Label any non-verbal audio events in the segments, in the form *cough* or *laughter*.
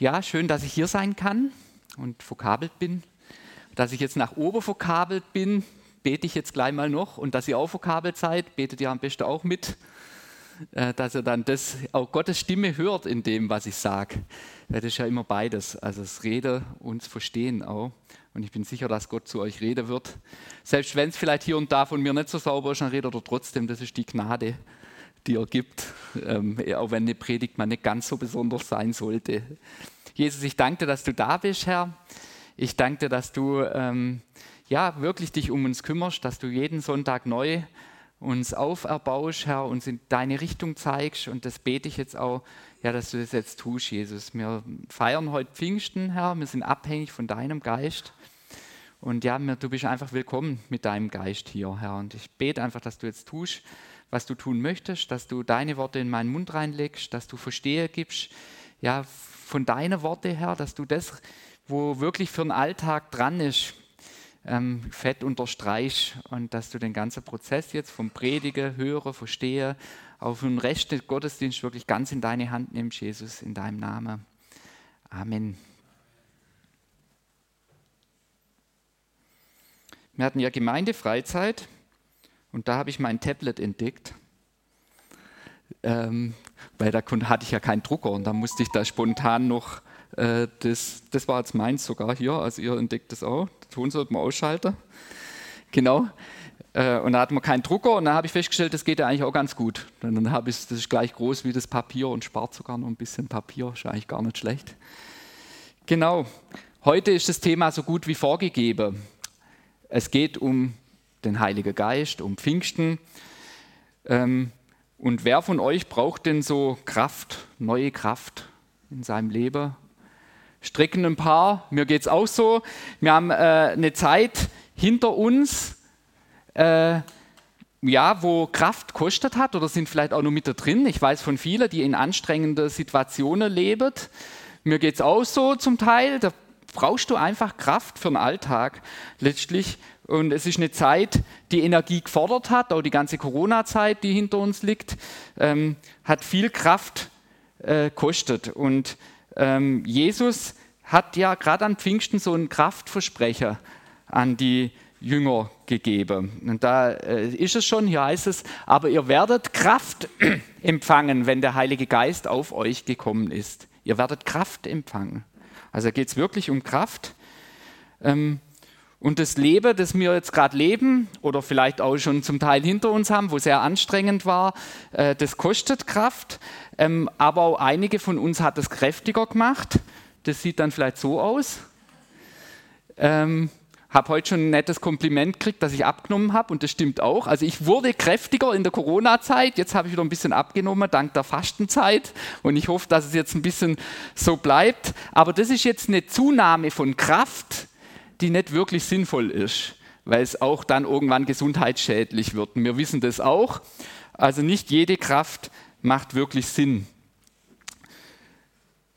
Ja, schön, dass ich hier sein kann und vokabelt bin. Dass ich jetzt nach oben vokabelt bin, bete ich jetzt gleich mal noch. Und dass ihr auch vokabelt seid, betet ihr am besten auch mit. Äh, dass ihr dann das, auch Gottes Stimme hört in dem, was ich sage. Das ist ja immer beides. Also das Reden und das Verstehen auch. Und ich bin sicher, dass Gott zu euch reden wird. Selbst wenn es vielleicht hier und da von mir nicht so sauber ist, dann redet er trotzdem. Das ist die Gnade, die er gibt. Ähm, auch wenn eine Predigt mal nicht ganz so besonders sein sollte. Jesus, ich danke dir, dass du da bist, Herr. Ich danke dir, dass du ähm, ja, wirklich dich um uns kümmerst, dass du jeden Sonntag neu uns auferbaust, Herr, uns in deine Richtung zeigst. Und das bete ich jetzt auch, ja, dass du das jetzt tust, Jesus. Wir feiern heute Pfingsten, Herr. Wir sind abhängig von deinem Geist. Und ja, du bist einfach willkommen mit deinem Geist hier, Herr. Und ich bete einfach, dass du jetzt tust, was du tun möchtest, dass du deine Worte in meinen Mund reinlegst, dass du Verstehe gibst, ja, von deinen Worten, Herr, dass du das, wo wirklich für den Alltag dran ist, ähm, fett unterstreich und dass du den ganzen Prozess jetzt vom Predigen, Hören, Verstehe auf den Rest des Gottesdienstes wirklich ganz in deine Hand nimmst, Jesus, in deinem Namen. Amen. Wir hatten ja Gemeindefreizeit und da habe ich mein Tablet entdeckt. Ähm, weil da hatte ich ja keinen Drucker und da musste ich da spontan noch äh, das, das war jetzt meins sogar hier, also ihr entdeckt das auch. Den Ton sollte man ausschalten. Genau. Äh, und da hatten wir keinen Drucker und dann habe ich festgestellt, das geht ja eigentlich auch ganz gut. Und dann habe ich, das ist gleich groß wie das Papier und spart sogar noch ein bisschen Papier, ist eigentlich gar nicht schlecht. Genau. Heute ist das Thema so gut wie vorgegeben. Es geht um den Heiligen Geist, um Pfingsten. Ähm, und wer von euch braucht denn so Kraft, neue Kraft in seinem Leben? strecken ein paar, mir geht es auch so. Wir haben äh, eine Zeit hinter uns, äh, ja, wo Kraft kostet hat oder sind vielleicht auch noch mit da drin. Ich weiß von vielen, die in anstrengenden Situationen leben. Mir geht es auch so zum Teil. Da brauchst du einfach Kraft für den Alltag letztlich. Und es ist eine Zeit, die Energie gefordert hat, auch die ganze Corona-Zeit, die hinter uns liegt, ähm, hat viel Kraft äh, kostet. Und ähm, Jesus hat ja gerade an Pfingsten so einen Kraftversprecher an die Jünger gegeben. Und da äh, ist es schon, hier heißt es, aber ihr werdet Kraft *clears throat* empfangen, wenn der Heilige Geist auf euch gekommen ist. Ihr werdet Kraft empfangen. Also geht es wirklich um Kraft. Ähm, und das Leben, das wir jetzt gerade leben oder vielleicht auch schon zum Teil hinter uns haben, wo sehr anstrengend war, äh, das kostet Kraft. Ähm, aber auch einige von uns hat es kräftiger gemacht. Das sieht dann vielleicht so aus. Ähm, habe heute schon ein nettes Kompliment gekriegt, dass ich abgenommen habe und das stimmt auch. Also ich wurde kräftiger in der Corona-Zeit, jetzt habe ich wieder ein bisschen abgenommen dank der Fastenzeit und ich hoffe, dass es jetzt ein bisschen so bleibt. Aber das ist jetzt eine Zunahme von Kraft, die nicht wirklich sinnvoll ist, weil es auch dann irgendwann gesundheitsschädlich wird. Wir wissen das auch. Also nicht jede Kraft macht wirklich Sinn.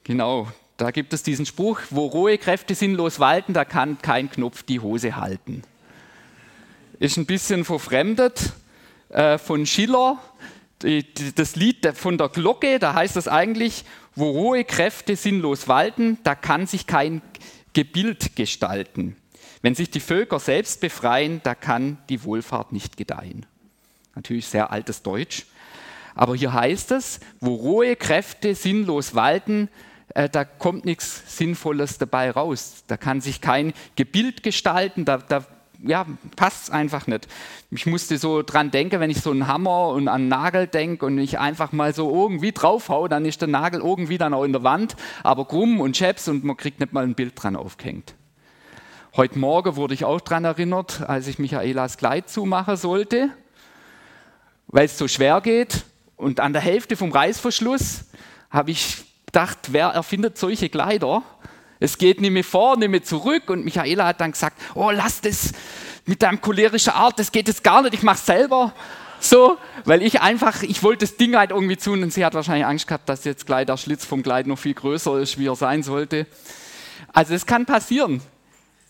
Genau, da gibt es diesen Spruch, wo rohe Kräfte sinnlos walten, da kann kein Knopf die Hose halten. Ist ein bisschen verfremdet äh, von Schiller. Die, die, das Lied von der Glocke, da heißt es eigentlich, wo rohe Kräfte sinnlos walten, da kann sich kein Gebild gestalten. Wenn sich die Völker selbst befreien, da kann die Wohlfahrt nicht gedeihen. Natürlich sehr altes Deutsch. Aber hier heißt es, wo rohe Kräfte sinnlos walten, äh, da kommt nichts Sinnvolles dabei raus. Da kann sich kein Gebild gestalten, da, da ja, passt es einfach nicht. Ich musste so dran denken, wenn ich so einen Hammer und an einen Nagel denke und ich einfach mal so irgendwie draufhau, dann ist der Nagel irgendwie dann auch in der Wand, aber krumm und scheps und man kriegt nicht mal ein Bild dran aufgehängt. Heute Morgen wurde ich auch daran erinnert, als ich Michaelas Kleid zumachen sollte, weil es so schwer geht. Und an der Hälfte vom Reißverschluss habe ich gedacht, wer erfindet solche Kleider? Es geht nicht mehr vor, nicht mehr zurück. Und Michaela hat dann gesagt, oh, lass das mit deinem cholerischen Art, das geht jetzt gar nicht, ich mach's selber. So, weil ich einfach, ich wollte das Ding halt irgendwie tun und sie hat wahrscheinlich Angst gehabt, dass jetzt gleich der Schlitz vom Kleid noch viel größer ist, wie er sein sollte. Also es kann passieren.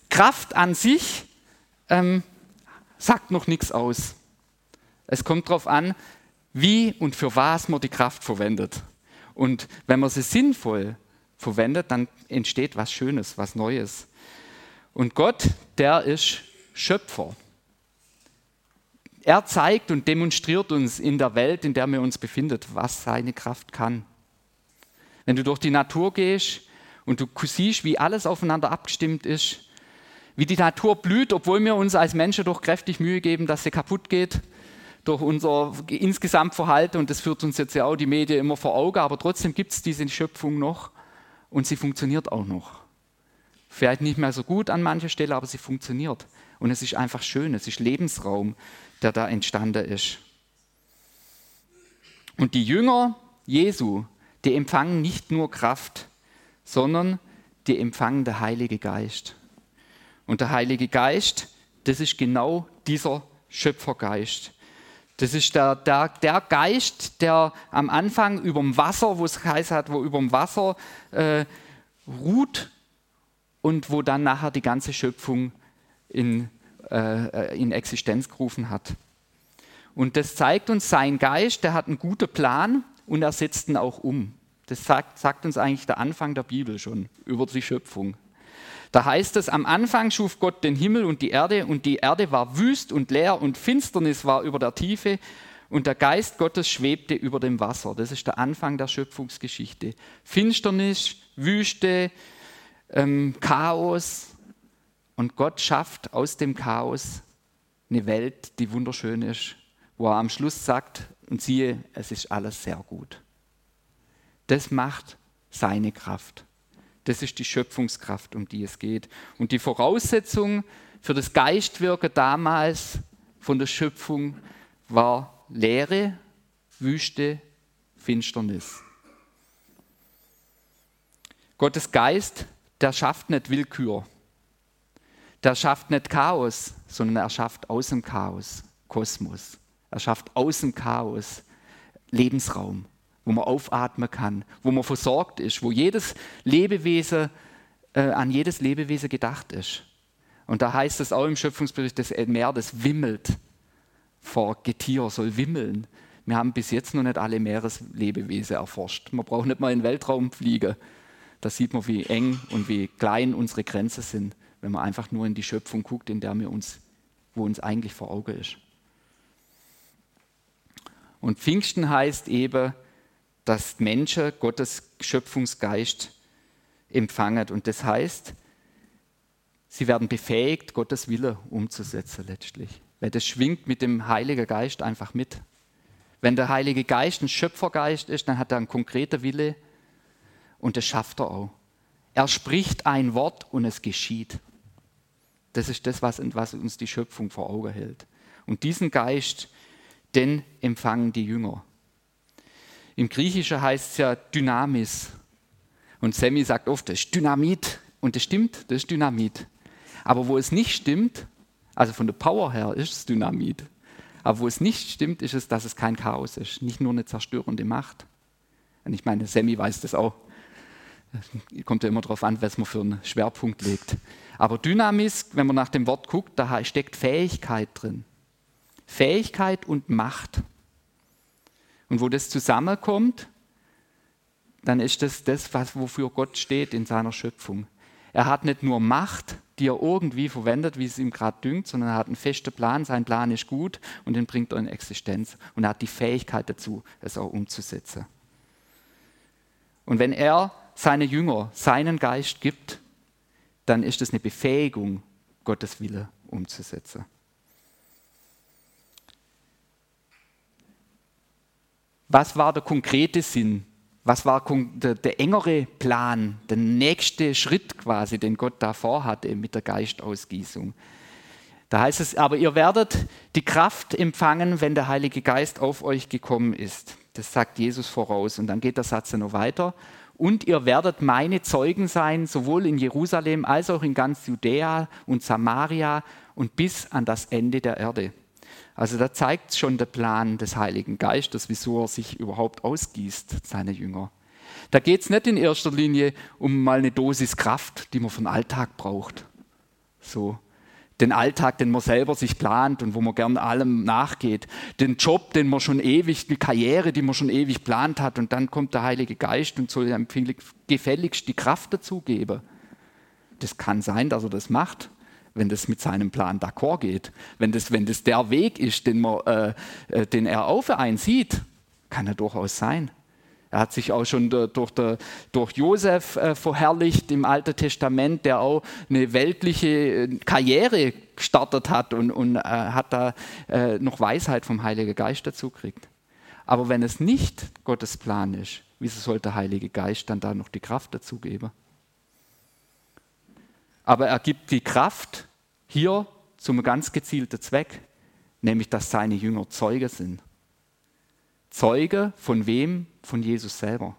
Kraft an sich ähm, sagt noch nichts aus. Es kommt darauf an, wie und für was man die Kraft verwendet. Und wenn man sie sinnvoll verwendet, dann entsteht was Schönes, was Neues. Und Gott, der ist Schöpfer. Er zeigt und demonstriert uns in der Welt, in der wir uns befinden, was seine Kraft kann. Wenn du durch die Natur gehst und du siehst, wie alles aufeinander abgestimmt ist, wie die Natur blüht, obwohl wir uns als Menschen doch kräftig Mühe geben, dass sie kaputt geht, durch unser insgesamt Verhalten, und das führt uns jetzt ja auch die Medien immer vor Augen, aber trotzdem gibt es diese Schöpfung noch und sie funktioniert auch noch. Vielleicht nicht mehr so gut an mancher Stelle, aber sie funktioniert. Und es ist einfach schön, es ist Lebensraum, der da entstanden ist. Und die Jünger Jesu, die empfangen nicht nur Kraft, sondern die empfangen der Heilige Geist. Und der Heilige Geist, das ist genau dieser Schöpfergeist. Das ist der, der, der Geist, der am Anfang über dem Wasser, wo es heißt hat, wo über dem Wasser äh, ruht und wo dann nachher die ganze Schöpfung in, äh, in Existenz gerufen hat. Und das zeigt uns, sein Geist, der hat einen guten Plan und er setzt ihn auch um. Das sagt, sagt uns eigentlich der Anfang der Bibel schon über die Schöpfung. Da heißt es, am Anfang schuf Gott den Himmel und die Erde und die Erde war wüst und leer und Finsternis war über der Tiefe und der Geist Gottes schwebte über dem Wasser. Das ist der Anfang der Schöpfungsgeschichte. Finsternis, Wüste, ähm, Chaos und Gott schafft aus dem Chaos eine Welt, die wunderschön ist, wo er am Schluss sagt, und siehe, es ist alles sehr gut. Das macht seine Kraft. Das ist die Schöpfungskraft, um die es geht. Und die Voraussetzung für das Geistwirken damals von der Schöpfung war Leere, Wüste, Finsternis. Gottes Geist, der schafft nicht Willkür. Der schafft nicht Chaos, sondern er schafft aus dem Chaos Kosmos. Er schafft aus dem Chaos Lebensraum wo man aufatmen kann, wo man versorgt ist, wo jedes Lebewesen, äh, an jedes Lebewesen gedacht ist. Und da heißt es auch im Schöpfungsbericht, das Meer, das wimmelt vor Getier, soll wimmeln. Wir haben bis jetzt noch nicht alle Meereslebewesen erforscht. Man braucht nicht mal in den Weltraum fliegen. Da sieht man, wie eng und wie klein unsere Grenzen sind, wenn man einfach nur in die Schöpfung guckt, in der wir uns, wo uns eigentlich vor Augen ist. Und Pfingsten heißt eben, dass Menschen Gottes Schöpfungsgeist empfangen. Und das heißt, sie werden befähigt, Gottes Wille umzusetzen letztlich. Weil das schwingt mit dem Heiligen Geist einfach mit. Wenn der Heilige Geist ein Schöpfergeist ist, dann hat er einen konkreten Wille und das schafft er auch. Er spricht ein Wort und es geschieht. Das ist das, was, uns die Schöpfung vor Augen hält. Und diesen Geist, den empfangen die Jünger. Im Griechischen heißt es ja Dynamis. Und Sammy sagt oft, das ist Dynamit. Und das stimmt, das ist Dynamit. Aber wo es nicht stimmt, also von der Power her ist es Dynamit. Aber wo es nicht stimmt, ist es, dass es kein Chaos ist, nicht nur eine zerstörende Macht. Und ich meine, Sammy weiß das auch. Kommt ja immer darauf an, was man für einen Schwerpunkt legt. Aber Dynamis, wenn man nach dem Wort guckt, da steckt Fähigkeit drin. Fähigkeit und Macht. Und wo das zusammenkommt, dann ist das das, was, wofür Gott steht in seiner Schöpfung. Er hat nicht nur Macht, die er irgendwie verwendet, wie es ihm gerade dünkt, sondern er hat einen festen Plan, sein Plan ist gut und den bringt er in Existenz. Und er hat die Fähigkeit dazu, es auch umzusetzen. Und wenn er seine Jünger seinen Geist gibt, dann ist es eine Befähigung, Gottes Wille umzusetzen. Was war der konkrete Sinn? Was war der, der, engere Plan, der nächste Schritt quasi, den Gott da vorhatte mit der Geistausgießung? Da heißt es, aber ihr werdet die Kraft empfangen, wenn der Heilige Geist auf euch gekommen ist. Das sagt Jesus voraus. Und dann geht der Satz noch weiter. Und ihr werdet meine Zeugen sein, sowohl in Jerusalem als auch in ganz Judäa und Samaria und bis an das Ende der Erde. Also da zeigt schon der Plan des Heiligen Geistes, wieso er sich überhaupt ausgießt, seine Jünger. Da geht es nicht in erster Linie um mal eine Dosis Kraft, die man für den Alltag braucht. So. den Alltag, den man selber sich plant und wo man gern allem nachgeht, den Job, den man schon ewig, die Karriere, die man schon ewig plant hat und dann kommt der Heilige Geist und soll einem gefälligst die Kraft dazugeben. Das kann sein, dass er das macht, wenn das mit seinem Plan d'accord geht. Wenn das, wenn das der Weg ist, den, man, äh, äh den er auf einen sieht, kann er durchaus sein. Er hat sich auch schon durch, durch Josef äh, verherrlicht im Alten Testament, der auch eine weltliche äh, Karriere gestartet hat und, und äh, hat da äh, noch Weisheit vom Heiligen Geist dazu gekriegt. Aber wenn es nicht Gottes Plan ist, wieso sollte der Heilige Geist dann da noch die Kraft dazu geben? Aber er gibt die Kraft hier zum ganz gezielten Zweck, nämlich dass seine Jünger Zeuge sind. Zeuge von wem? Von Jesus selber.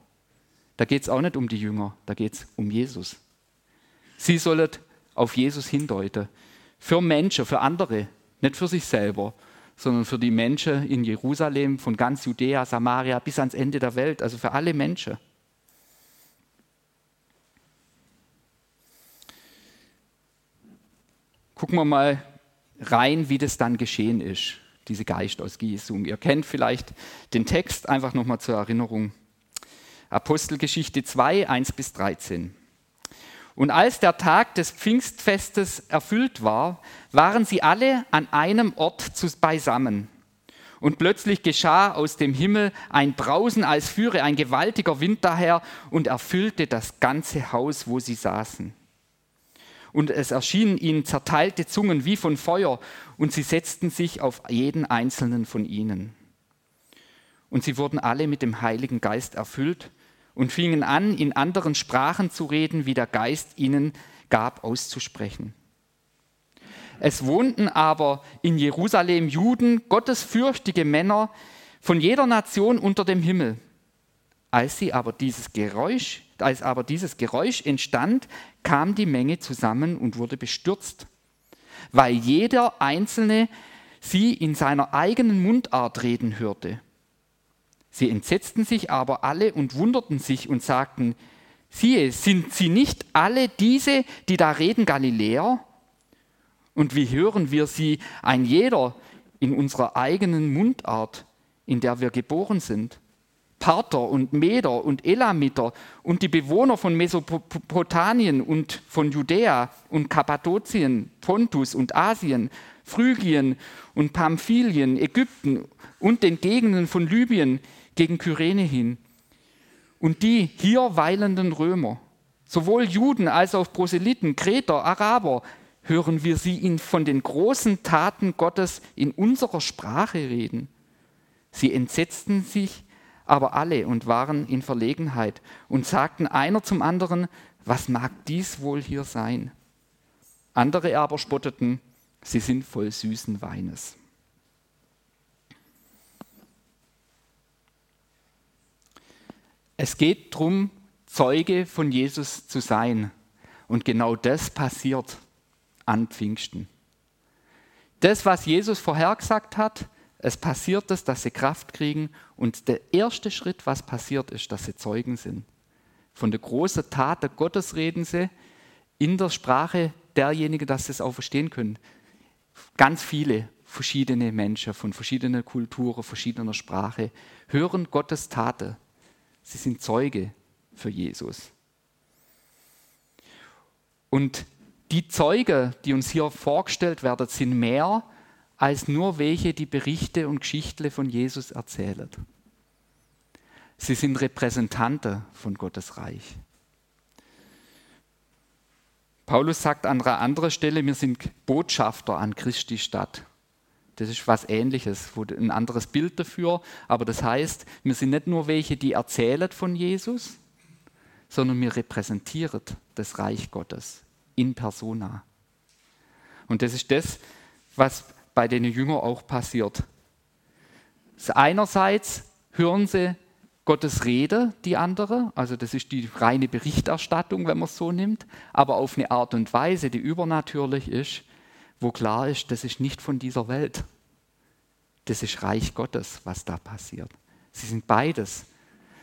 Da geht es auch nicht um die Jünger, da geht es um Jesus. Sie sollen auf Jesus hindeuten. Für Menschen, für andere, nicht für sich selber, sondern für die Menschen in Jerusalem, von ganz Judäa, Samaria bis ans Ende der Welt, also für alle Menschen. Gucken wir mal rein, wie das dann geschehen ist diese Geistausgießung. Ihr kennt vielleicht den Text, einfach nochmal zur Erinnerung. Apostelgeschichte 2, 1 bis 13. Und als der Tag des Pfingstfestes erfüllt war, waren sie alle an einem Ort beisammen. Und plötzlich geschah aus dem Himmel ein Brausen, als führe ein gewaltiger Wind daher und erfüllte das ganze Haus, wo sie saßen und es erschienen ihnen zerteilte Zungen wie von Feuer, und sie setzten sich auf jeden einzelnen von ihnen. Und sie wurden alle mit dem Heiligen Geist erfüllt und fingen an, in anderen Sprachen zu reden, wie der Geist ihnen gab, auszusprechen. Es wohnten aber in Jerusalem Juden, gottesfürchtige Männer von jeder Nation unter dem Himmel. Als sie aber dieses Geräusch als aber dieses Geräusch entstand, kam die Menge zusammen und wurde bestürzt, weil jeder Einzelne sie in seiner eigenen Mundart reden hörte. Sie entsetzten sich aber alle und wunderten sich und sagten, siehe, sind sie nicht alle diese, die da reden, Galiläer? Und wie hören wir sie ein jeder in unserer eigenen Mundart, in der wir geboren sind? Parther und Meder und Elamiter und die Bewohner von Mesopotamien und von Judäa und Kappadokien, Pontus und Asien, Phrygien und Pamphylien, Ägypten und den Gegenden von Libyen gegen Kyrene hin. Und die hier weilenden Römer, sowohl Juden als auch Proselyten, Kreter, Araber, hören wir sie ihn von den großen Taten Gottes in unserer Sprache reden. Sie entsetzten sich aber alle und waren in Verlegenheit und sagten einer zum anderen, was mag dies wohl hier sein? Andere aber spotteten, sie sind voll süßen Weines. Es geht darum, Zeuge von Jesus zu sein. Und genau das passiert an Pfingsten. Das, was Jesus vorhergesagt hat, es passiert es, dass sie Kraft kriegen und der erste Schritt, was passiert, ist, dass sie Zeugen sind. Von der großen Tat der Gottes reden sie in der Sprache derjenigen, dass sie es auch verstehen können. Ganz viele verschiedene Menschen von verschiedenen Kulturen, verschiedener Sprache hören Gottes Taten. Sie sind Zeuge für Jesus. Und die Zeuge, die uns hier vorgestellt werden, sind mehr als nur welche, die Berichte und Geschichten von Jesus erzählen. Sie sind Repräsentanten von Gottes Reich. Paulus sagt an einer anderen Stelle, wir sind Botschafter an Christi Stadt. Das ist was Ähnliches, ein anderes Bild dafür. Aber das heißt, wir sind nicht nur welche, die erzählen von Jesus, sondern wir repräsentieren das Reich Gottes in persona. Und das ist das, was bei den Jüngern auch passiert. Einerseits hören sie Gottes Rede, die andere, also das ist die reine Berichterstattung, wenn man es so nimmt, aber auf eine Art und Weise, die übernatürlich ist, wo klar ist, das ist nicht von dieser Welt. Das ist Reich Gottes, was da passiert. Sie sind beides.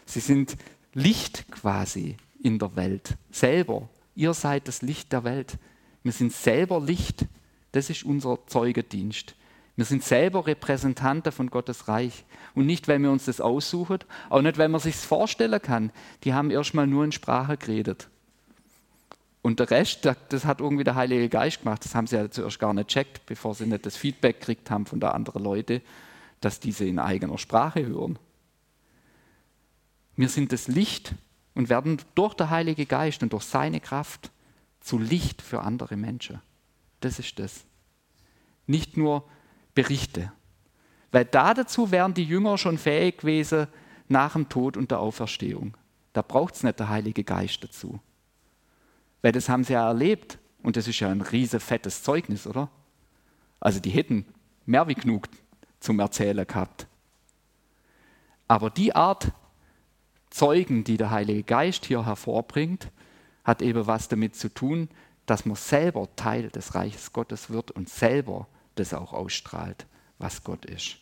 Sie sind Licht quasi in der Welt, selber. Ihr seid das Licht der Welt. Wir sind selber Licht Das ist unser Zeugedienst. Wir sind selber Repräsentanten von Gottes Reich. Und nicht, weil wir uns das aussuchen, auch nicht, weil man sich vorstellen kann. Die haben erstmal nur in Sprache geredet. Und der Rest, das hat irgendwie der Heilige Geist gemacht. Das haben sie ja zuerst gar nicht checkt, bevor sie nicht das Feedback gekriegt haben von der anderen Leute, dass diese in eigener Sprache hören. Wir sind das Licht und werden durch den Heiligen Geist und durch seine Kraft zu Licht für andere Menschen. Das ist das. Nicht nur Berichte. Weil da dazu wären die Jünger schon fähig gewesen nach dem Tod und der Auferstehung. Da braucht es nicht der Heilige Geist dazu. Weil das haben sie ja erlebt. Und das ist ja ein riese fettes Zeugnis, oder? Also die hätten mehr wie genug zum Erzählen gehabt. Aber die Art Zeugen, die der Heilige Geist hier hervorbringt, hat eben was damit zu tun, dass man selber Teil des Reiches Gottes wird und selber das auch ausstrahlt, was Gott ist.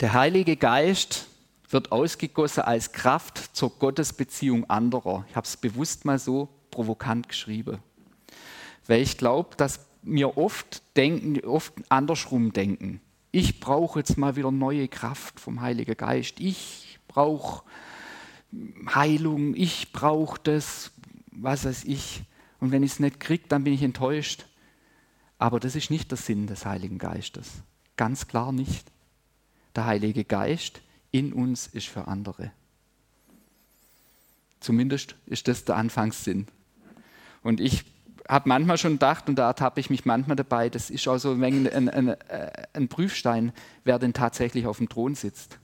Der Heilige Geist wird ausgegossen als Kraft zur Gottesbeziehung anderer. Ich habe es bewusst mal so provokant geschrieben. Weil ich glaube, dass wir oft denken, oft andersrum denken. Ich brauche jetzt mal wieder neue Kraft vom Heiligen Geist. Ich brauche Heilung. Ich brauche das, was weiß ich. Und wenn ich es nicht kriege, dann bin ich enttäuscht. Aber das ist nicht der Sinn des Heiligen Geistes. Ganz klar nicht. Der Heilige Geist in uns ist für andere. Zumindest ist das der Anfangssinn. Und ich habe manchmal schon gedacht, und da ertappe ich mich manchmal dabei, das ist auch so ein, ein, ein, äh, ein Prüfstein, wer denn tatsächlich auf dem Thron sitzt.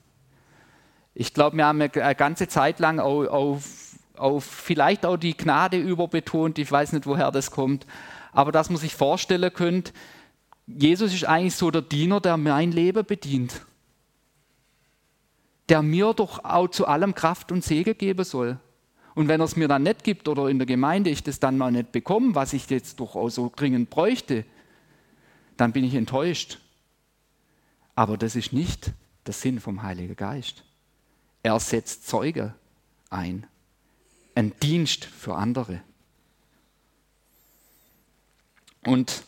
Ich glaube, wir haben eine ganze Zeit lang auf, auf, auf vielleicht auch die Gnade überbetont, ich weiß nicht, woher das kommt, aber dass man sich vorstellen könnte, Jesus ist eigentlich so der Diener, der mein Leben bedient, der mir doch auch zu allem Kraft und Segen geben soll. Und wenn er es mir dann nicht gibt oder in der Gemeinde ich das dann mal nicht bekomme, was ich jetzt doch auch so dringend bräuchte, dann bin ich enttäuscht. Aber das ist nicht der Sinn vom Heiligen Geist. Er setzt Zeuge ein, ein Dienst für andere. Und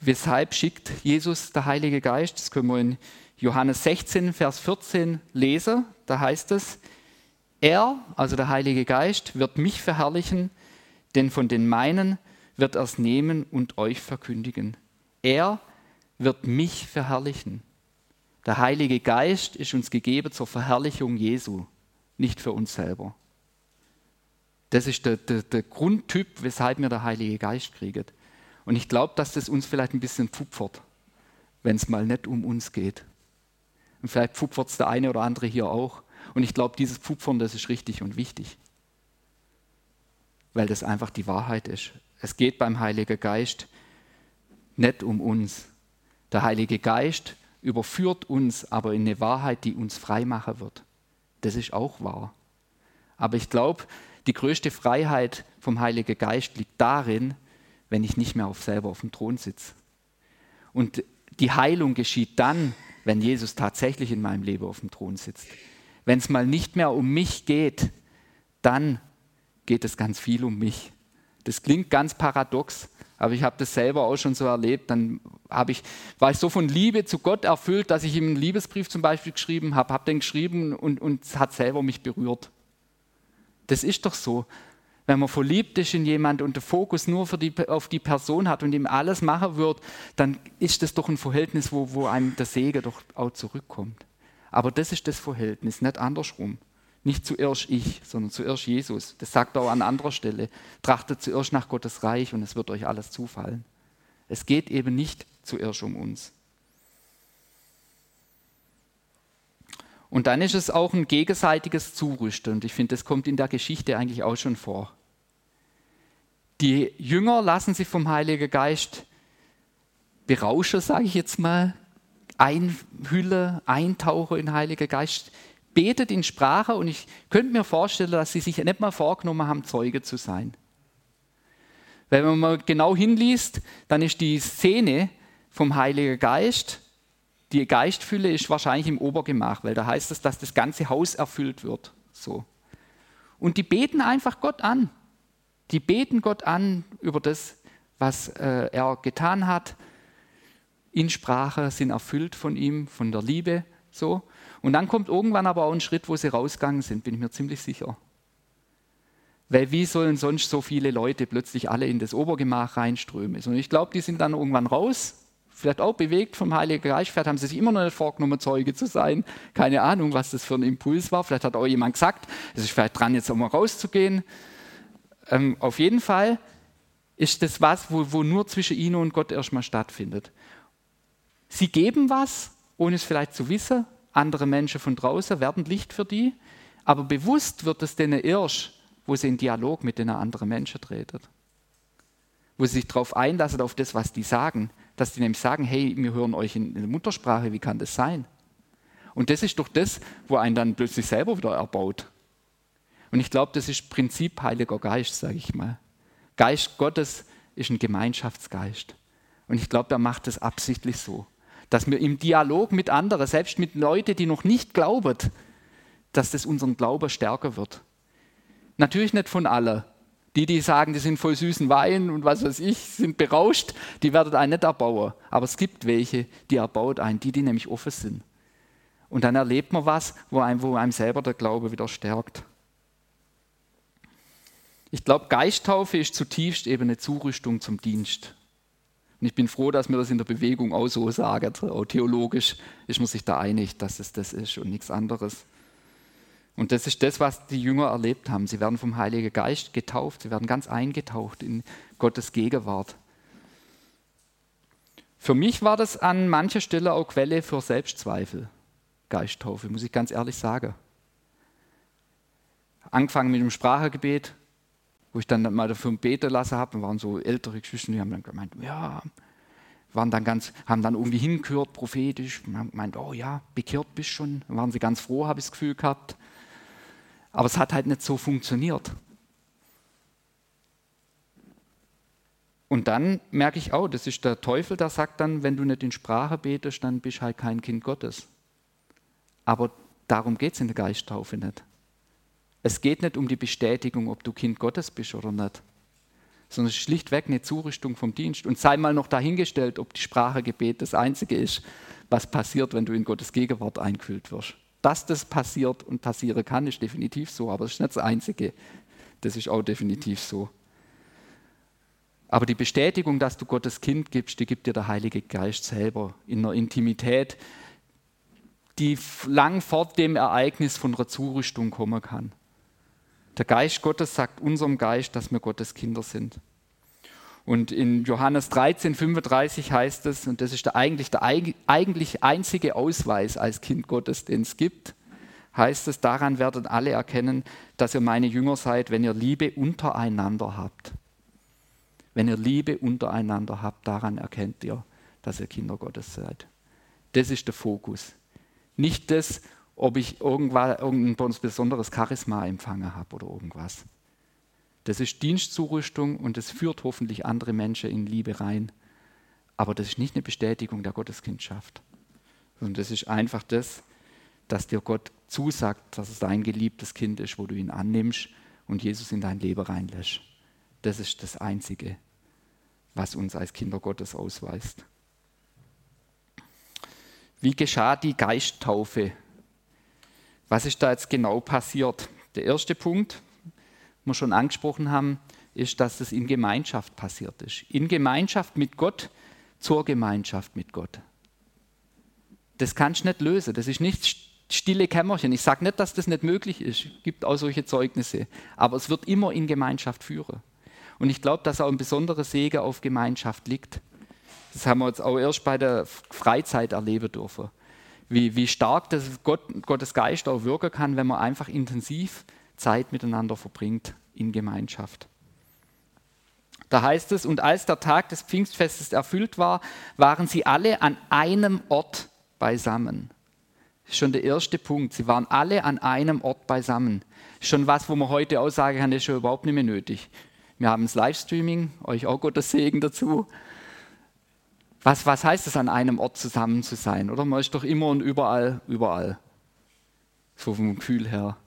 weshalb schickt Jesus der Heilige Geist? Das können wir in Johannes 16, Vers 14 lesen. Da heißt es, er, also der Heilige Geist, wird mich verherrlichen, denn von den meinen wird er es nehmen und euch verkündigen. Er wird mich verherrlichen. Der Heilige Geist ist uns gegeben zur Verherrlichung Jesu, nicht für uns selber. Das ist der, der, der Grundtyp, weshalb wir der Heilige Geist kriegen. Und ich glaube, dass das uns vielleicht ein bisschen pfupfert, wenn es mal nicht um uns geht. Und vielleicht pfupfert es der eine oder andere hier auch. Und ich glaube, dieses Pfupfern, das ist richtig und wichtig, weil das einfach die Wahrheit ist. Es geht beim Heiligen Geist nicht um uns. Der Heilige Geist überführt uns aber in eine Wahrheit, die uns frei machen wird. Das ist auch wahr. Aber ich glaube, die größte Freiheit vom Heiligen Geist liegt darin, wenn ich nicht mehr auf selber auf dem Thron sitze. Und die Heilung geschieht dann, wenn Jesus tatsächlich in meinem Leben auf dem Thron sitzt. Wenn es mal nicht mehr um mich geht, dann geht es ganz viel um mich. Das klingt ganz paradox, aber ich habe das selber auch schon so erlebt. Dann ich, war ich so von Liebe zu Gott erfüllt, dass ich ihm einen Liebesbrief zum Beispiel geschrieben habe, habe den geschrieben und, und hat selber mich berührt. Das ist doch so. Wenn man verliebt ist in jemand und den Fokus nur die, auf die Person hat und ihm alles machen wird, dann ist das doch ein Verhältnis, wo, wo einem der Segen doch auch zurückkommt. Aber das ist das Verhältnis, nicht andersrum. Nicht zuerst ich, sondern zuerst Jesus. Das sagt er auch an anderer Stelle. Trachtet zuerst nach Gottes Reich und es wird euch alles zufallen. Es geht eben nicht zuerst um uns. Und dann ist es auch ein gegenseitiges Zurüsten. Und ich finde, das kommt in der Geschichte eigentlich auch schon vor. Die Jünger lassen sich vom Heiligen Geist berauschen, sage ich jetzt mal, einhülle, eintauche in den Heiligen Geist, betet in Sprache und ich könnte mir vorstellen, dass sie sich nicht mal vorgenommen haben, Zeuge zu sein. Wenn man mal genau hinliest, dann ist die Szene vom Heiligen Geist, die Geistfülle ist wahrscheinlich im Obergemach, weil da heißt es, dass das ganze Haus erfüllt wird. So. Und die beten einfach Gott an. Die beten Gott an über das, was äh, er getan hat. In Sprache sind erfüllt von ihm, von der Liebe. So. Und dann kommt irgendwann aber auch ein Schritt, wo sie rausgegangen sind, bin ich mir ziemlich sicher. Weil wie sollen sonst so viele Leute plötzlich alle in das Obergemach reinströmen? Und ich glaube, die sind dann irgendwann raus, vielleicht auch bewegt vom Heiligen Geist. Vielleicht haben sie sich immer noch nicht vorgenommen, Zeuge zu sein. Keine Ahnung, was das für ein Impuls war. Vielleicht hat auch jemand gesagt, es ist vielleicht dran, jetzt auch mal rauszugehen. Ähm, auf jeden Fall ist das was, wo, wo nur zwischen ihnen und Gott erstmal stattfindet. Sie geben was, ohne es vielleicht zu wissen. Andere Menschen von draußen werden Licht für die. Aber bewusst wird es denen erst, wo sie in Dialog mit den anderen Menschen treten. Wo sie sich darauf einlassen, auf das, was die sagen. Dass die nämlich sagen, hey, wir hören euch in der Muttersprache, wie kann das sein? Und das ist doch das, wo einen dann plötzlich selber wieder erbaut. Und ich glaube, das ist Prinzip Heiliger Geist, sage ich mal. Geist Gottes ist ein Gemeinschaftsgeist. Und ich glaube, er macht es absichtlich so, dass wir im Dialog mit anderen, selbst mit Leuten, die noch nicht glauben, dass das unseren Glauben stärker wird. Natürlich nicht von allen. Die, die sagen, die sind voll süßen Wein und was weiß ich, sind berauscht, die werden einen nicht erbauen. Aber es gibt welche, die erbaut einen, die, die nämlich offen sind. Und dann erlebt man was, wo einem, wo einem selber der Glaube wieder stärkt. Ich glaube, Geisttaufe ist zutiefst eben eine Zurüstung zum Dienst. Und ich bin froh, dass mir das in der Bewegung auch so sagen. Auch theologisch ist man sich da einig, dass es das ist und nichts anderes. Und das ist das, was die Jünger erlebt haben. Sie werden vom Heiligen Geist getauft, sie werden ganz eingetaucht in Gottes Gegenwart. Für mich war das an mancher Stelle auch Quelle für Selbstzweifel, Geisttaufe, muss ich ganz ehrlich sagen. Angefangen mit dem Sprachengebet, wo ich dann mal dafür beten lassen habe, waren so ältere Geschwister, die haben dann gemeint, ja, waren dann ganz, haben dann irgendwie hingehört, prophetisch, und haben gemeint, oh ja, bekehrt bist schon, dann waren sie ganz froh, habe ich das Gefühl gehabt. Aber es hat halt nicht so funktioniert. Und dann merke ich auch, das ist der Teufel, der sagt dann, wenn du nicht in Sprache betest, dann bist du halt kein Kind Gottes. Aber darum geht es in der Geisttaufe nicht. Es geht nicht um die Bestätigung, ob du Kind Gottes bist oder nicht, sondern es ist schlichtweg eine Zurüstung vom Dienst. Und sei mal noch dahingestellt, ob die Sprache Gebet das Einzige ist, was passiert, wenn du in Gottes Gegenwart eingefüllt wirst. Dass das passiert und passieren kann, ist definitiv so, aber es ist nicht das Einzige. Das ist auch definitiv so. Aber die Bestätigung, dass du Gottes Kind gibst, die gibt dir der Heilige Geist selber in einer Intimität, die lang vor dem Ereignis von einer Zurüstung kommen kann. Der Geist Gottes sagt unserem Geist, dass wir Gottes Kinder sind. Und in Johannes 13, 35 heißt es, und das ist der eigentlich der eigentlich einzige Ausweis als Kind Gottes, den es gibt, heißt es, daran werden alle erkennen, dass ihr meine Jünger seid, wenn ihr Liebe untereinander habt. Wenn ihr Liebe untereinander habt, daran erkennt ihr, dass ihr Kinder Gottes seid. Das ist der Fokus. Nicht das, ob ich irgendein besonderes Charisma empfangen habe oder irgendwas. Das ist Dienstzurüstung und es führt hoffentlich andere Menschen in Liebe rein. Aber das ist nicht eine Bestätigung der Gotteskindschaft, sondern das ist einfach das, dass dir Gott zusagt, dass es dein geliebtes Kind ist, wo du ihn annimmst und Jesus in dein Leben reinlässt. Das ist das Einzige, was uns als Kinder Gottes ausweist. Wie geschah die Geisttaufe? Was ist da jetzt genau passiert? Der erste Punkt, wir schon angesprochen haben, ist, dass es in Gemeinschaft passiert ist. In Gemeinschaft mit Gott, zur Gemeinschaft mit Gott. Das kannst du nicht lösen. Das ist nicht stille Kämmerchen. Ich sage nicht, dass das nicht möglich ist. Es gibt auch solche Zeugnisse. Aber es wird immer in Gemeinschaft führen. Und ich glaube, dass auch ein besonderer Segen auf Gemeinschaft liegt. Das haben wir jetzt auch erst bei der Freizeit erleben dürfen. Wie, wie stark das Gott, Gottes Geist auch wirken kann, wenn man einfach intensiv Zeit miteinander verbringt in Gemeinschaft. Da heißt es, und als der Tag des Pfingstfestes erfüllt war, waren sie alle an einem Ort beisammen. Das schon der erste Punkt. Sie waren alle an einem Ort beisammen. Schon was, wo man heute auch sagen kann, ist schon überhaupt nicht mehr nötig. Wir haben das Livestreaming, euch auch Gottes Segen dazu. Was, was heißt es, an einem Ort zusammen zu sein? Oder man ist doch immer und überall, überall. So vom Gefühl her.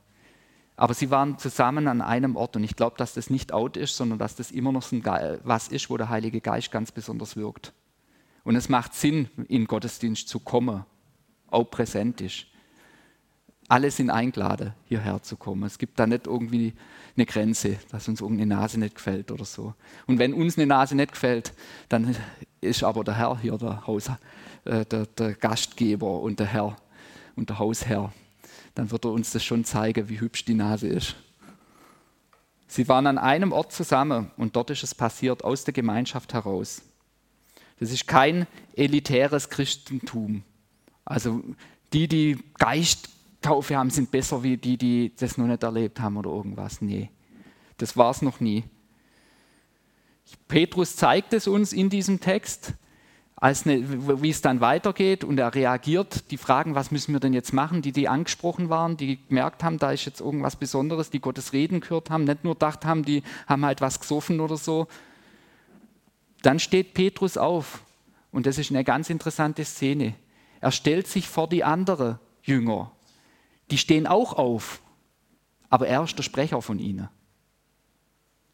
Aber sie waren zusammen an einem Ort und ich glaube, dass das nicht out ist, sondern dass das immer noch so was ist, wo der Heilige Geist ganz besonders wirkt. Und es macht Sinn, in Gottesdienst zu kommen, auch präsent ist. Alle sind eingeladen, hierher zu kommen. Es gibt da nicht irgendwie eine Grenze, dass uns irgendeine Nase nicht gefällt oder so. Und wenn uns eine Nase nicht gefällt, dann ist aber der Herr hier der, Haus, äh, der, der Gastgeber und der Herr und der Hausherr dann wird er uns das schon zeigen, wie hübsch die Nase ist. Sie waren an einem Ort zusammen und dort ist es passiert, aus der Gemeinschaft heraus. Das ist kein elitäres Christentum. Also die, die Geisttaufe haben, sind besser wie die, die das noch nicht erlebt haben oder irgendwas. Nee, das war es noch nie. Petrus zeigt es uns in diesem Text eine, wie es dann weitergeht und er reagiert, die Fragen, was müssen wir denn jetzt machen, die, die angesprochen waren, die gemerkt haben, da ist jetzt irgendwas Besonderes, die Gottes Reden gehört haben, nicht nur gedacht haben, die haben halt was gesoffen oder so. Dann steht Petrus auf und das ist eine ganz interessante Szene. Er stellt sich vor die anderen Jünger. Die stehen auch auf, aber er ist der Sprecher von ihnen.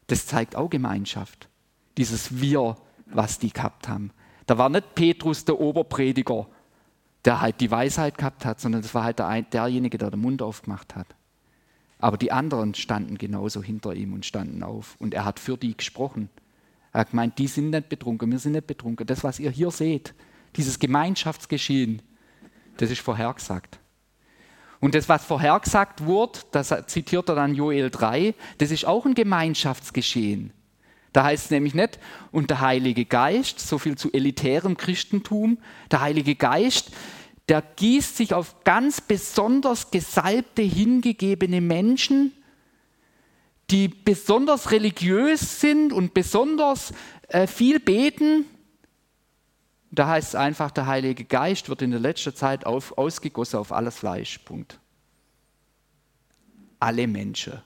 Das zeigt auch Gemeinschaft, dieses Wir, was die gehabt haben. Da war nicht Petrus der Oberprediger, der halt die Weisheit gehabt hat, sondern das war halt der, derjenige, der den Mund aufgemacht hat. Aber die anderen standen genauso hinter ihm und standen auf. Und er hat für die gesprochen. Er hat gemeint, die sind nicht betrunken, wir sind nicht betrunken. Das, was ihr hier seht, dieses Gemeinschaftsgeschehen, das ist vorhergesagt. Und das, was vorhergesagt wurde, das zitiert er dann Joel 3, das ist auch ein Gemeinschaftsgeschehen. Da heißt es nämlich nicht, und der Heilige Geist, so viel zu elitärem Christentum, der Heilige Geist, der gießt sich auf ganz besonders gesalbte, hingegebene Menschen, die besonders religiös sind und besonders äh, viel beten. Da heißt es einfach, der Heilige Geist wird in der letzten Zeit auf, ausgegossen auf alles Fleisch. Punkt. Alle Menschen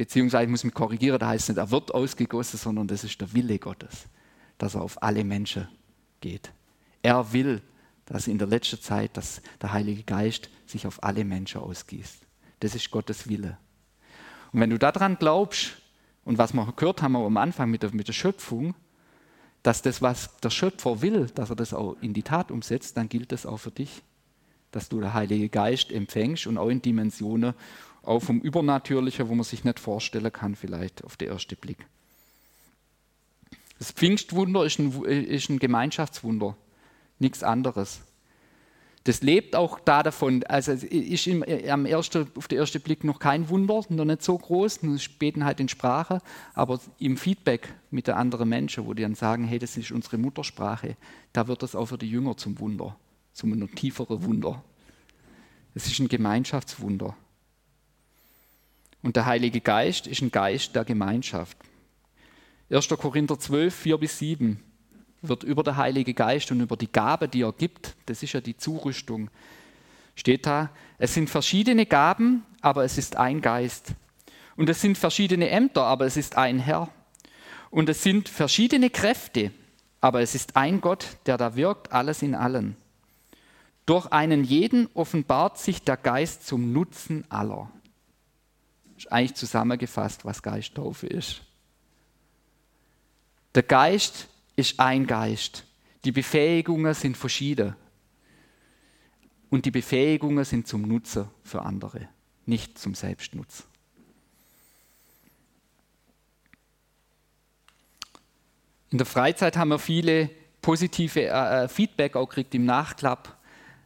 beziehungsweise ich muss mich korrigieren, da heißt es nicht, er wird ausgegossen, sondern das ist der Wille Gottes, dass er auf alle Menschen geht. Er will, dass in der letzten Zeit dass der Heilige Geist sich auf alle Menschen ausgießt. Das ist Gottes Wille. Und wenn du daran glaubst, und was wir gehört haben am Anfang mit der, mit der Schöpfung, dass das, was der Schöpfer will, dass er das auch in die Tat umsetzt, dann gilt das auch für dich, dass du den Heiligen Geist empfängst und auch in Dimensionen auch vom Übernatürlichen, wo man sich nicht vorstellen kann, vielleicht auf den ersten Blick. Das Pfingstwunder ist ein, ist ein Gemeinschaftswunder, nichts anderes. Das lebt auch da davon, also es ist im, am ersten, auf den ersten Blick noch kein Wunder, noch nicht so groß, nur beten halt in Sprache, aber im Feedback mit den anderen Menschen, wo die dann sagen, hey, das ist unsere Muttersprache, da wird das auch für die Jünger zum Wunder, zum tieferen Wunder. Es ist ein Gemeinschaftswunder. Und der Heilige Geist ist ein Geist der Gemeinschaft. 1. Korinther 12, 4 bis 7 wird über den Heiligen Geist und über die Gabe, die er gibt, das ist ja die Zurüstung, steht da, es sind verschiedene Gaben, aber es ist ein Geist. Und es sind verschiedene Ämter, aber es ist ein Herr. Und es sind verschiedene Kräfte, aber es ist ein Gott, der da wirkt, alles in allen. Durch einen jeden offenbart sich der Geist zum Nutzen aller ist eigentlich zusammengefasst, was Geisttaufe ist. Der Geist ist ein Geist. Die Befähigungen sind verschieden. Und die Befähigungen sind zum Nutzer für andere, nicht zum Selbstnutz. In der Freizeit haben wir viele positive äh, Feedback auch gekriegt im Nachklapp.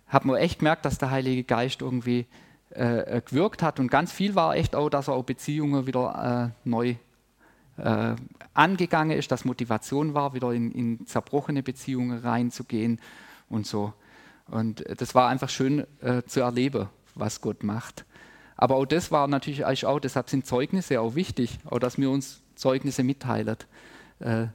Haben wir echt gemerkt, dass der Heilige Geist irgendwie äh, gewirkt hat. Und ganz viel war echt auch, dass er auch Beziehungen wieder äh, neu äh, angegangen ist, dass Motivation war, wieder in, in, zerbrochene Beziehungen reinzugehen und so. Und das war einfach schön äh, zu erleben, was Gott macht. Aber auch das war natürlich auch, deshalb sind Zeugnisse auch wichtig, auch dass wir uns Zeugnisse mitteilen, äh,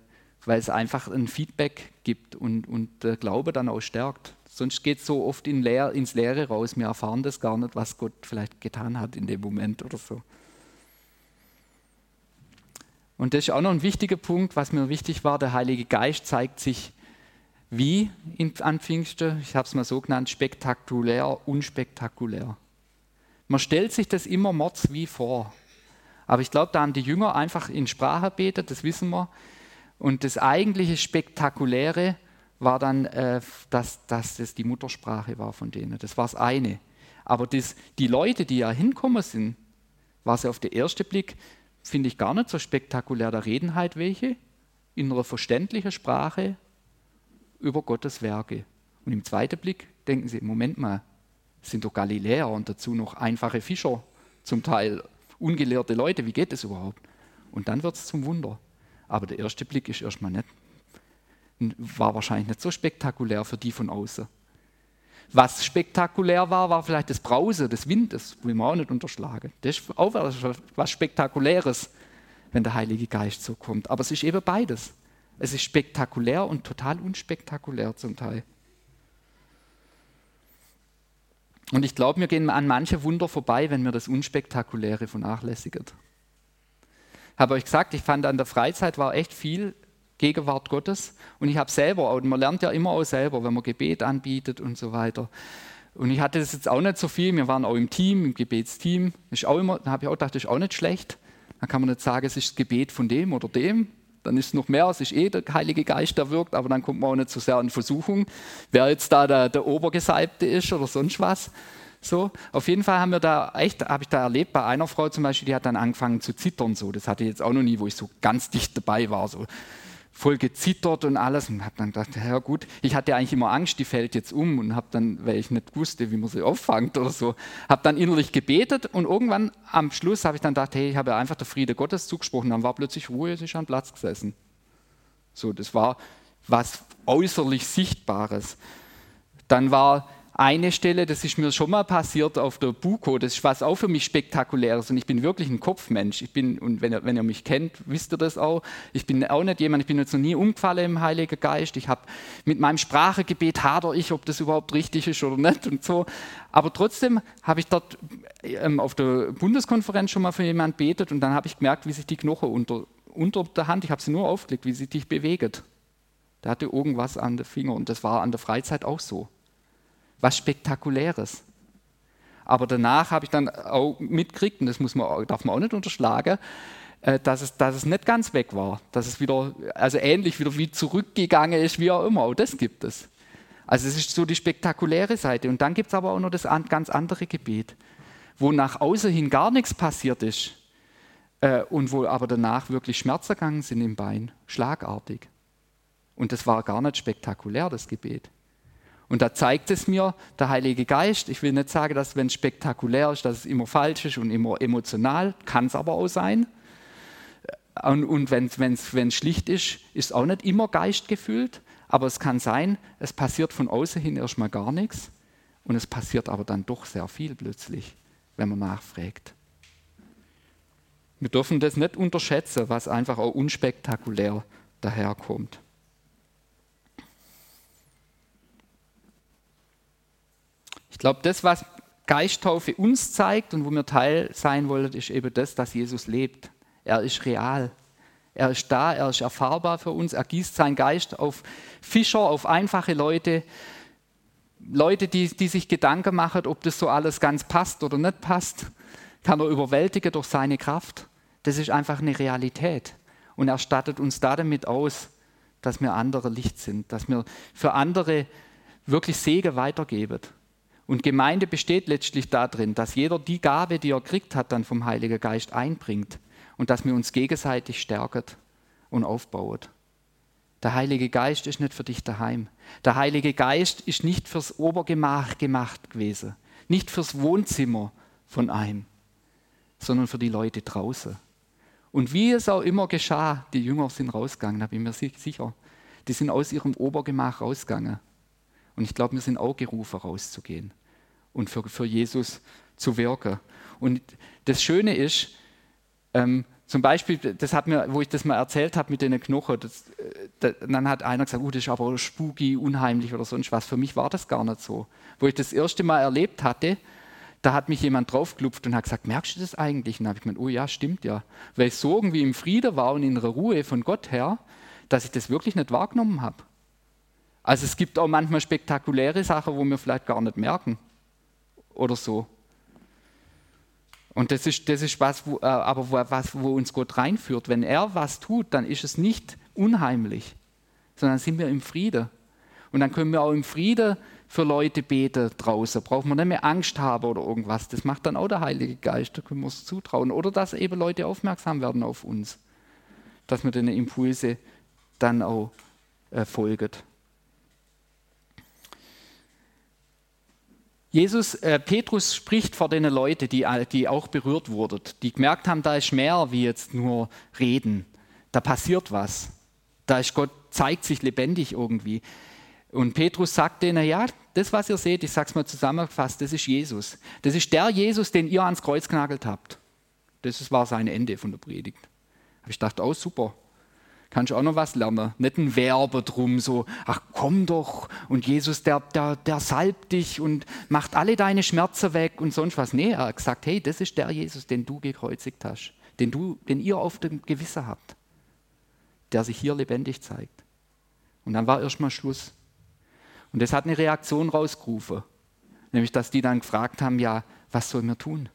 weil es einfach ein Feedback gibt und, und Glaube dann auch stärkt. Sonst geht es so oft in Leer, ins Leere raus. Wir erfahren das gar nicht, was Gott vielleicht getan hat in dem Moment oder so. Und das ist auch noch ein wichtiger Punkt, was mir wichtig war. Der Heilige Geist zeigt sich wie in, an Pfingsten. Ich habe es mal so genannt, spektakulär, unspektakulär. Man stellt sich das immer mords wie vor. Aber ich glaube, da haben die Jünger einfach in Sprache betet, das wissen wir. Und das eigentliche Spektakuläre war dann, äh, dass, dass das die Muttersprache war von denen. Das war das eine. Aber das, die Leute, die ja hinkommen sind, war es auf den ersten Blick, finde ich gar nicht so spektakulär. Da reden halt welche in einer verständlichen Sprache über Gottes Werke. Und im zweiten Blick denken sie, Moment mal, sind doch Galiläer und dazu noch einfache Fischer, zum Teil ungelehrte Leute, wie geht das überhaupt? Und dann wird es zum Wunder. Aber der erste Blick ist erstmal nicht, war wahrscheinlich nicht so spektakulär für die von außen. Was spektakulär war, war vielleicht das Brause des Windes, will man auch nicht unterschlagen. Das ist auch was Spektakuläres, wenn der Heilige Geist so kommt. Aber es ist eben beides. Es ist spektakulär und total unspektakulär zum Teil. Und ich glaube, wir gehen an manche Wunder vorbei, wenn wir das Unspektakuläre vernachlässigen. Ich habe euch gesagt, ich fand an der Freizeit war echt viel Gegenwart Gottes. Und ich habe selber, man lernt ja immer auch selber, wenn man Gebet anbietet und so weiter. Und ich hatte das jetzt auch nicht so viel. Wir waren auch im Team, im Gebetsteam. Ist auch immer, da habe ich auch gedacht, das ist auch nicht schlecht. Dann kann man nicht sagen, es ist das Gebet von dem oder dem. Dann ist es noch mehr, es ist eh der Heilige Geist, der wirkt, aber dann kommt man auch nicht so sehr in Versuchung, wer jetzt da der, der Obergesalbte ist oder sonst was. So, auf jeden Fall haben wir da echt, habe ich da erlebt, bei einer Frau zum Beispiel, die hat dann angefangen zu zittern. So, das hatte ich jetzt auch noch nie, wo ich so ganz dicht dabei war. So, voll gezittert und alles und habe dann gedacht, ja gut, ich hatte eigentlich immer Angst, die fällt jetzt um und habe dann, weil ich nicht wusste, wie man sie auffangt oder so, habe dann innerlich gebetet und irgendwann am Schluss habe ich dann gedacht, hey, ich habe einfach der Friede Gottes zugesprochen, dann war plötzlich Ruhe, sie ist an Platz gesessen. So, das war was äußerlich Sichtbares. Dann war eine Stelle, das ist mir schon mal passiert auf der Buko, das ist was auch für mich spektakuläres und ich bin wirklich ein Kopfmensch. Ich bin, und wenn ihr, wenn ihr mich kennt, wisst ihr das auch, ich bin auch nicht jemand, ich bin jetzt noch nie umgefallen im Heiligen Geist. Ich habe mit meinem Sprachegebet hader ich, ob das überhaupt richtig ist oder nicht und so. Aber trotzdem habe ich dort ähm, auf der Bundeskonferenz schon mal für jemanden betet und dann habe ich gemerkt, wie sich die Knochen unter, unter der Hand, ich habe sie nur aufgelegt, wie sie dich bewegt. Da hatte irgendwas an den Finger und das war an der Freizeit auch so was Spektakuläres. Aber danach habe ich dann auch mitgekriegt, und das muss man, darf man auch nicht unterschlagen, äh, dass es, dass es nicht ganz weg war. Dass es wieder, also ähnlich wieder wie zurückgegangen ist, wie auch immer. Auch das gibt es. Also es ist so die spektakuläre Seite. Und dann gibt es aber auch noch das ganz andere Gebet, wo nach außen hin gar nichts passiert ist äh, und wo aber danach wirklich Schmerzen gegangen sind im Bein, schlagartig. Und das war gar nicht spektakulär, das Gebet. Und da zeigt es mir der Heilige Geist. Ich will nicht sagen, dass wenn es spektakulär ist, dass es immer falsch ist und immer emotional, kann es aber auch sein. Und, und wenn es schlicht ist, ist es auch nicht immer geistgefüllt. Aber es kann sein, es passiert von außen hin erstmal gar nichts. Und es passiert aber dann doch sehr viel plötzlich, wenn man nachfragt. Wir dürfen das nicht unterschätzen, was einfach auch unspektakulär daherkommt. Ich glaube, das, was Geisttaufe uns zeigt und wo wir Teil sein wollen, ist eben das, dass Jesus lebt. Er ist real. Er ist da, er ist erfahrbar für uns. Er gießt seinen Geist auf Fischer, auf einfache Leute, Leute, die, die sich Gedanken machen, ob das so alles ganz passt oder nicht passt, kann er überwältigen durch seine Kraft. Das ist einfach eine Realität. Und er stattet uns da damit aus, dass wir andere Licht sind, dass wir für andere wirklich Segen weitergeben. Und Gemeinde besteht letztlich darin, dass jeder die Gabe, die er kriegt hat, dann vom Heiligen Geist einbringt und dass wir uns gegenseitig stärken und aufbauen. Der Heilige Geist ist nicht für dich daheim. Der Heilige Geist ist nicht fürs Obergemach gemacht gewesen, nicht fürs Wohnzimmer von einem, sondern für die Leute draußen. Und wie es auch immer geschah, die Jünger sind rausgegangen, da bin ich mir sicher. Die sind aus ihrem Obergemach rausgegangen. Und ich glaube, wir sind auch gerufen, rauszugehen und für, für Jesus zu wirken. Und das Schöne ist, ähm, zum Beispiel, das hat mir, wo ich das mal erzählt habe mit den Knochen, das, äh, dann hat einer gesagt, oh, das ist aber spooky, unheimlich oder sonst was. Für mich war das gar nicht so. Wo ich das erste Mal erlebt hatte, da hat mich jemand draufgelupft und hat gesagt, merkst du das eigentlich? Und dann habe ich gemeint, oh ja, stimmt ja. Weil ich so irgendwie im Frieden war und in der Ruhe von Gott her, dass ich das wirklich nicht wahrgenommen habe. Also es gibt auch manchmal spektakuläre Sachen, wo wir vielleicht gar nicht merken oder so. Und das ist, das ist was, wo, äh, aber wo, was, wo uns Gott reinführt. Wenn er was tut, dann ist es nicht unheimlich, sondern sind wir im Frieden. Und dann können wir auch im Frieden für Leute beten draußen. Brauchen wir nicht mehr Angst haben oder irgendwas. Das macht dann auch der Heilige Geist, da können wir uns zutrauen. Oder dass eben Leute aufmerksam werden auf uns. Dass wir den Impulse dann auch äh, folgen. Jesus, äh, Petrus spricht vor den Leuten, die, die auch berührt wurden, die gemerkt haben, da ist mehr wie jetzt nur reden. Da passiert was. Da ist Gott, zeigt sich lebendig irgendwie. Und Petrus sagt denen, ja, das, was ihr seht, ich sage es mal zusammengefasst, das ist Jesus. Das ist der Jesus, den ihr ans Kreuz genagelt habt. Das war sein Ende von der Predigt. Habe ich gedacht, oh super, kannst du auch noch was lernen. Nicht ein Werber drum, so, ach komm doch, und Jesus, der, der, der salbt dich und macht alle deine Schmerzen weg und sonst was. Nee, er hat gesagt, hey, das ist der Jesus, den du gekreuzigt hast, den, du, den ihr auf dem Gewissen habt, der sich hier lebendig zeigt. Und dann war erstmal Schluss. Und das hat eine Reaktion rausgerufen, nämlich dass die dann gefragt haben, ja, was sollen wir tun?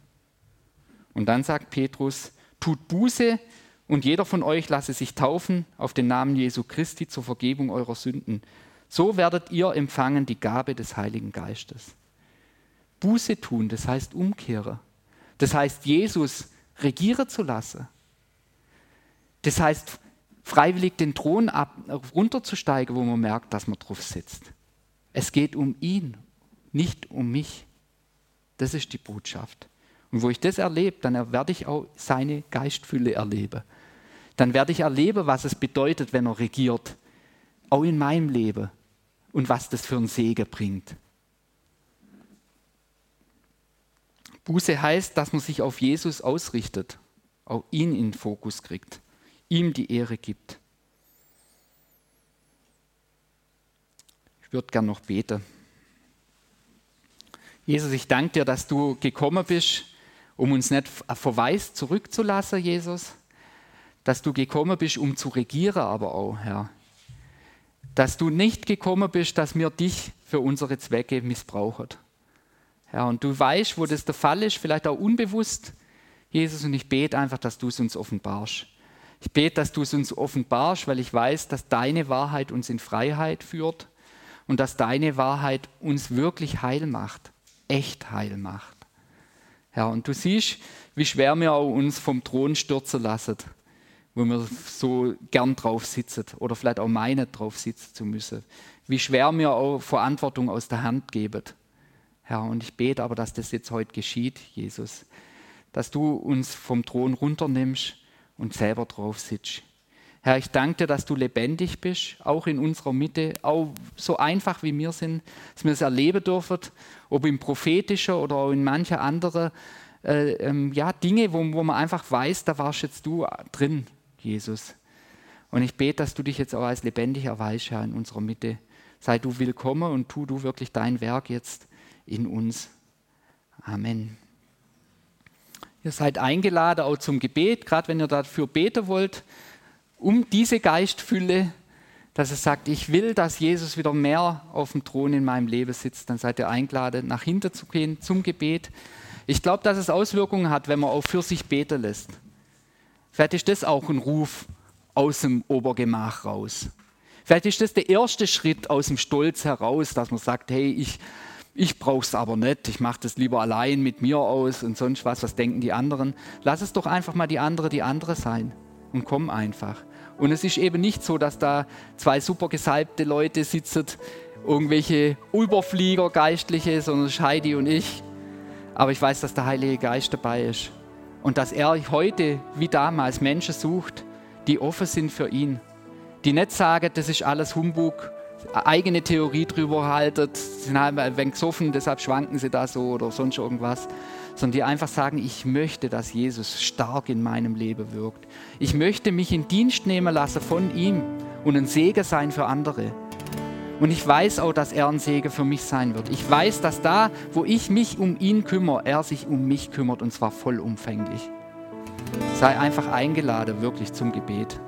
Und dann sagt Petrus, tut Buße und jeder von euch lasse sich taufen auf den Namen Jesu Christi zur Vergebung eurer Sünden. So werdet ihr empfangen die Gabe des Heiligen Geistes. Buße tun, das heißt umkehren. Das heißt, Jesus regieren zu lassen. Das heißt, freiwillig den Thron ab, runterzusteigen, wo man merkt, dass man drauf sitzt. Es geht um ihn, nicht um mich. Das ist die Botschaft. Und wo ich das erlebe, dann werde ich auch seine Geistfülle erleben dann werde ich erleben, was es bedeutet, wenn er regiert, auch in meinem Leben und was das für einen Segen bringt. Buße heißt, dass man sich auf Jesus ausrichtet, auch ihn in den Fokus kriegt, ihm die Ehre gibt. Ich würde gern noch beten. Jesus, ich danke dir, dass du gekommen bist, um uns nicht verweist zurückzulassen, Jesus, dass du gekommen bist, um zu regieren, aber auch, Herr. Dass du nicht gekommen bist, dass wir dich für unsere Zwecke missbrauchen. Herr, und du weißt, wo das der Fall ist, vielleicht auch unbewusst, Jesus, und ich bete einfach, dass du es uns offenbarst. Ich bete, dass du es uns offenbarst, weil ich weiß, dass deine Wahrheit uns in Freiheit führt und dass deine Wahrheit uns wirklich heil macht, echt heil macht. Herr, und du siehst, wie schwer wir auch uns vom Thron stürzen lassen wo wir so gern drauf sitzen oder vielleicht auch meinen, drauf sitzen zu müssen. Wie schwer mir auch Verantwortung aus der Hand geben. Herr, und ich bete aber, dass das jetzt heute geschieht, Jesus. Dass du uns vom Thron runternimmst und selber drauf sitzt. Herr, ich danke dir, dass du lebendig bist, auch in unserer Mitte, auch so einfach wie wir sind, dass wir es erleben dürfen, ob im prophetischen oder auch in mancher anderen äh, ähm, ja, Dinge, wo, wo man einfach weiß, da warst jetzt du drin, Jesus. Und ich bete, dass du dich jetzt auch als lebendig erweist, Herr, in unserer Mitte. Sei du willkommen und tu du wirklich dein Werk jetzt in uns. Amen. Ihr seid eingeladen auch zum Gebet, gerade wenn ihr dafür beten wollt, um diese Geistfülle, dass es sagt, ich will, dass Jesus wieder mehr auf dem Thron in meinem Leben sitzt, dann seid ihr eingeladen, nach hinten zu gehen zum Gebet. Ich glaube, dass es Auswirkungen hat, wenn man auch für sich beten lässt. Vielleicht ist das auch ein Ruf aus dem Obergemach raus. Vielleicht ist das der erste Schritt aus dem Stolz heraus, dass man sagt, hey, ich, ich brauche es aber nicht, ich mache das lieber allein mit mir aus und sonst was, was denken die anderen. Lass es doch einfach mal die andere die andere sein und komm einfach. Und es ist eben nicht so, dass da zwei super gesalbte Leute sitzen, irgendwelche Überflieger, Geistliche, sondern Heidi und ich. Aber ich weiß, dass der Heilige Geist dabei ist und dass er heute wie damals Menschen sucht, die offen sind für ihn, die nicht sagen, das ist alles Humbug, eigene Theorie drüber halten, sind halt ein wenig gesoffen, deshalb schwanken sie da so oder sonst irgendwas, sondern die einfach sagen, ich möchte, dass Jesus stark in meinem Leben wirkt. Ich möchte mich in Dienst nehmen lassen von ihm und ein Segen sein für andere. Und ich weiß auch, dass er ein Segen für mich sein wird. Ich weiß, dass da, wo ich mich um ihn kümmere, er sich um mich kümmert und zwar vollumfänglich. Sei einfach eingeladen, wirklich zum Gebet.